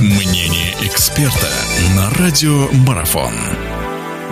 Мнение эксперта на радио Марафон.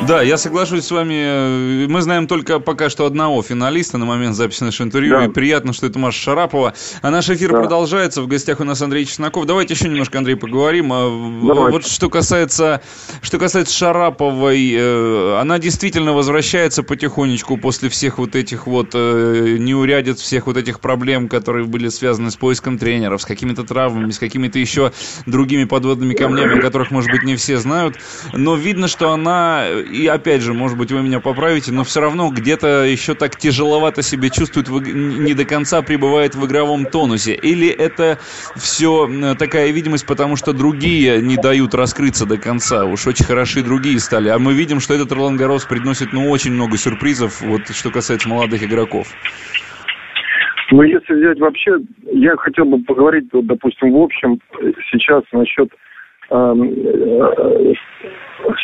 Да, я соглашусь с вами. Мы знаем только пока что одного финалиста на момент записи нашего интервью. Да. И приятно, что это Маша Шарапова. А наш эфир да. продолжается. В гостях у нас Андрей Чесноков. Давайте еще немножко, Андрей, поговорим. А, Давайте. Вот что касается, что касается Шараповой, э, она действительно возвращается потихонечку после всех вот этих вот э, неурядиц, всех вот этих проблем, которые были связаны с поиском тренеров, с какими-то травмами, с какими-то еще другими подводными камнями, о которых, может быть, не все знают. Но видно, что она и опять же, может быть, вы меня поправите, но все равно где-то еще так тяжеловато себя чувствует, не до конца пребывает в игровом тонусе. Или это все такая видимость, потому что другие не дают раскрыться до конца. Уж очень хороши другие стали. А мы видим, что этот Ролан Гарос приносит, ну, очень много сюрпризов, вот что касается молодых игроков. Ну, если взять вообще, я хотел бы поговорить, вот, допустим, в общем, сейчас насчет эм, э,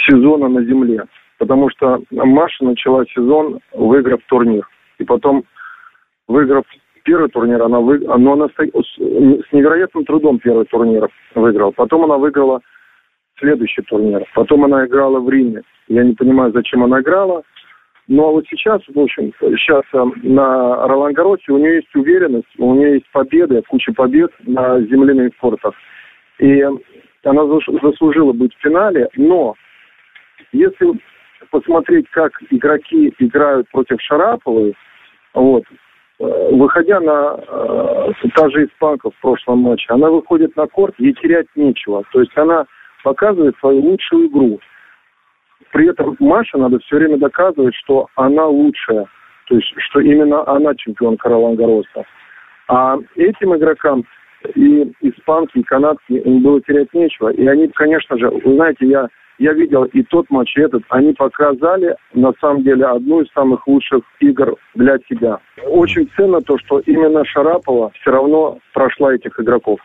сезона на земле потому что Маша начала сезон, выиграв турнир. И потом, выиграв первый турнир, она, вы... но она с невероятным трудом первый турнир выиграла. Потом она выиграла следующий турнир. Потом она играла в Риме. Я не понимаю, зачем она играла. Ну, а вот сейчас, в общем, сейчас э, на Ролан Гаросе у нее есть уверенность, у нее есть победы, куча побед на земляных кортах. И она заслужила быть в финале, но если посмотреть, как игроки играют против Шараповой, вот, э, выходя на э, та же испанка в прошлом матче, она выходит на корт, ей терять нечего. То есть она показывает свою лучшую игру. При этом Маша надо все время доказывать, что она лучшая. То есть, что именно она чемпионка Ролан Гароса. А этим игрокам и испанки, и канадки им было терять нечего. И они, конечно же, вы знаете, я я видел и тот матч, и этот. Они показали, на самом деле, одну из самых лучших игр для себя. Очень ценно то, что именно Шарапова все равно прошла этих игроков.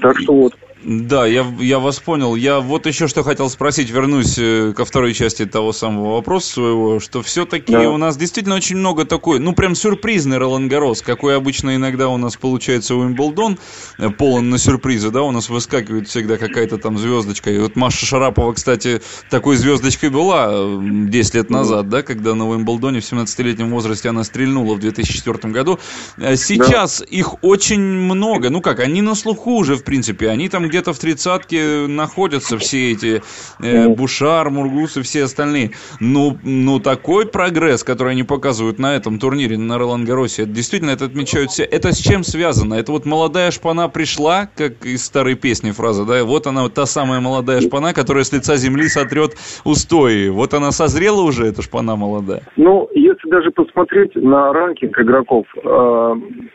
Так что вот. Да, я, я вас понял. Я вот еще что хотел спросить, вернусь э, ко второй части того самого вопроса своего, что все-таки да. у нас действительно очень много такой, ну прям сюрпризный Ролан Гарос, какой обычно иногда у нас получается Уимблдон, э, полон на сюрпризы, да, у нас выскакивает всегда какая-то там звездочка. И вот Маша Шарапова, кстати, такой звездочкой была 10 э, лет назад, да, когда на Уимблдоне в 17-летнем возрасте она стрельнула в 2004 году. Сейчас да. их очень много, ну как, они на слуху уже, в принципе, они там где-то в тридцатке находятся все эти э, Бушар, Мургус и все остальные. Ну, ну, такой прогресс, который они показывают на этом турнире, на Ролан Гаросе, это действительно это отмечают все. Это с чем связано? Это вот молодая шпана пришла, как из старой песни фраза, да, вот она, вот та самая молодая шпана, которая с лица земли сотрет устои. Вот она созрела уже, эта шпана молодая? Ну, если даже посмотреть на ранкинг игроков, э,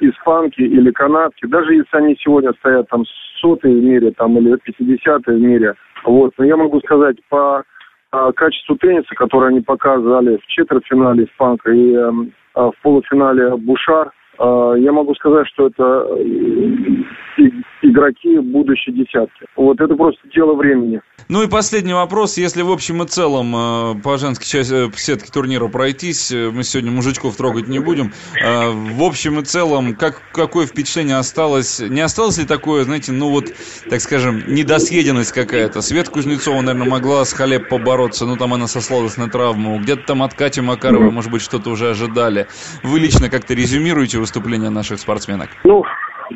испанки или канадки, даже если они сегодня стоят там сотые в мире там, или 50-е в мире. Вот. Но я могу сказать, по а, качеству тенниса, которое они показали в четвертьфинале Испанка и э, в полуфинале Бушар, э, я могу сказать, что это э, игроки будущей десятки. Вот это просто дело времени. Ну и последний вопрос. Если в общем и целом э, по женской части э, сетки турнира пройтись, э, мы сегодня мужичков трогать не будем. В общем и целом, как, какое впечатление осталось? Не осталось ли такое, знаете, ну вот, так скажем, недосъеденность какая-то? Свет Кузнецова, наверное, могла с Халеп побороться, ну там она сослалась на травму. Где-то там от Кати Макаровой, может быть, что-то уже ожидали. Вы лично как-то резюмируете выступление наших спортсменок? Ну,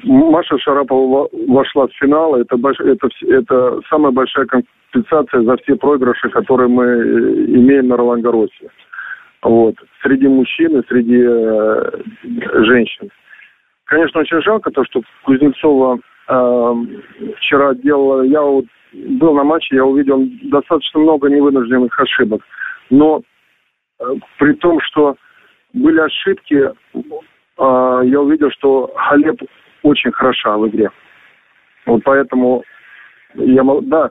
Маша Шарапова вошла в финал. Это, это, это самая большая компенсация за все проигрыши, которые мы э, имеем на Ролан Гаросе. Вот. Среди мужчин и среди э, женщин. Конечно, очень жалко то, что Кузнецова э, вчера делала... Я вот был на матче, я увидел достаточно много невынужденных ошибок. Но э, при том, что были ошибки, э, я увидел, что Халеп очень хороша в игре. Вот поэтому я, да,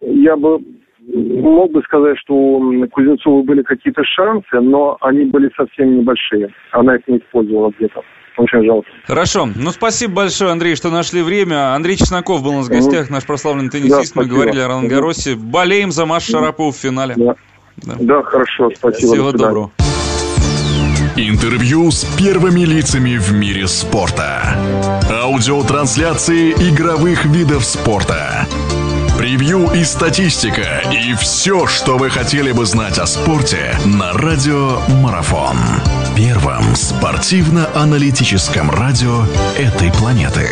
я бы мог бы сказать, что у Кузнецова были какие-то шансы, но они были совсем небольшие. Она их не использовала где-то. Очень жалко. Хорошо. Ну, спасибо большое, Андрей, что нашли время. Андрей Чесноков был у нас в гостях, наш прославленный теннисист. Да, Мы говорили о Ролан Гаросе. Болеем за Маш Шарапову в финале. Да. Да. да, хорошо, спасибо. Всего доброго. Интервью с первыми лицами в мире спорта. Аудиотрансляции игровых видов спорта. превью и статистика. И все, что вы хотели бы знать о спорте на Радио Марафон. Первом спортивно-аналитическом радио этой планеты.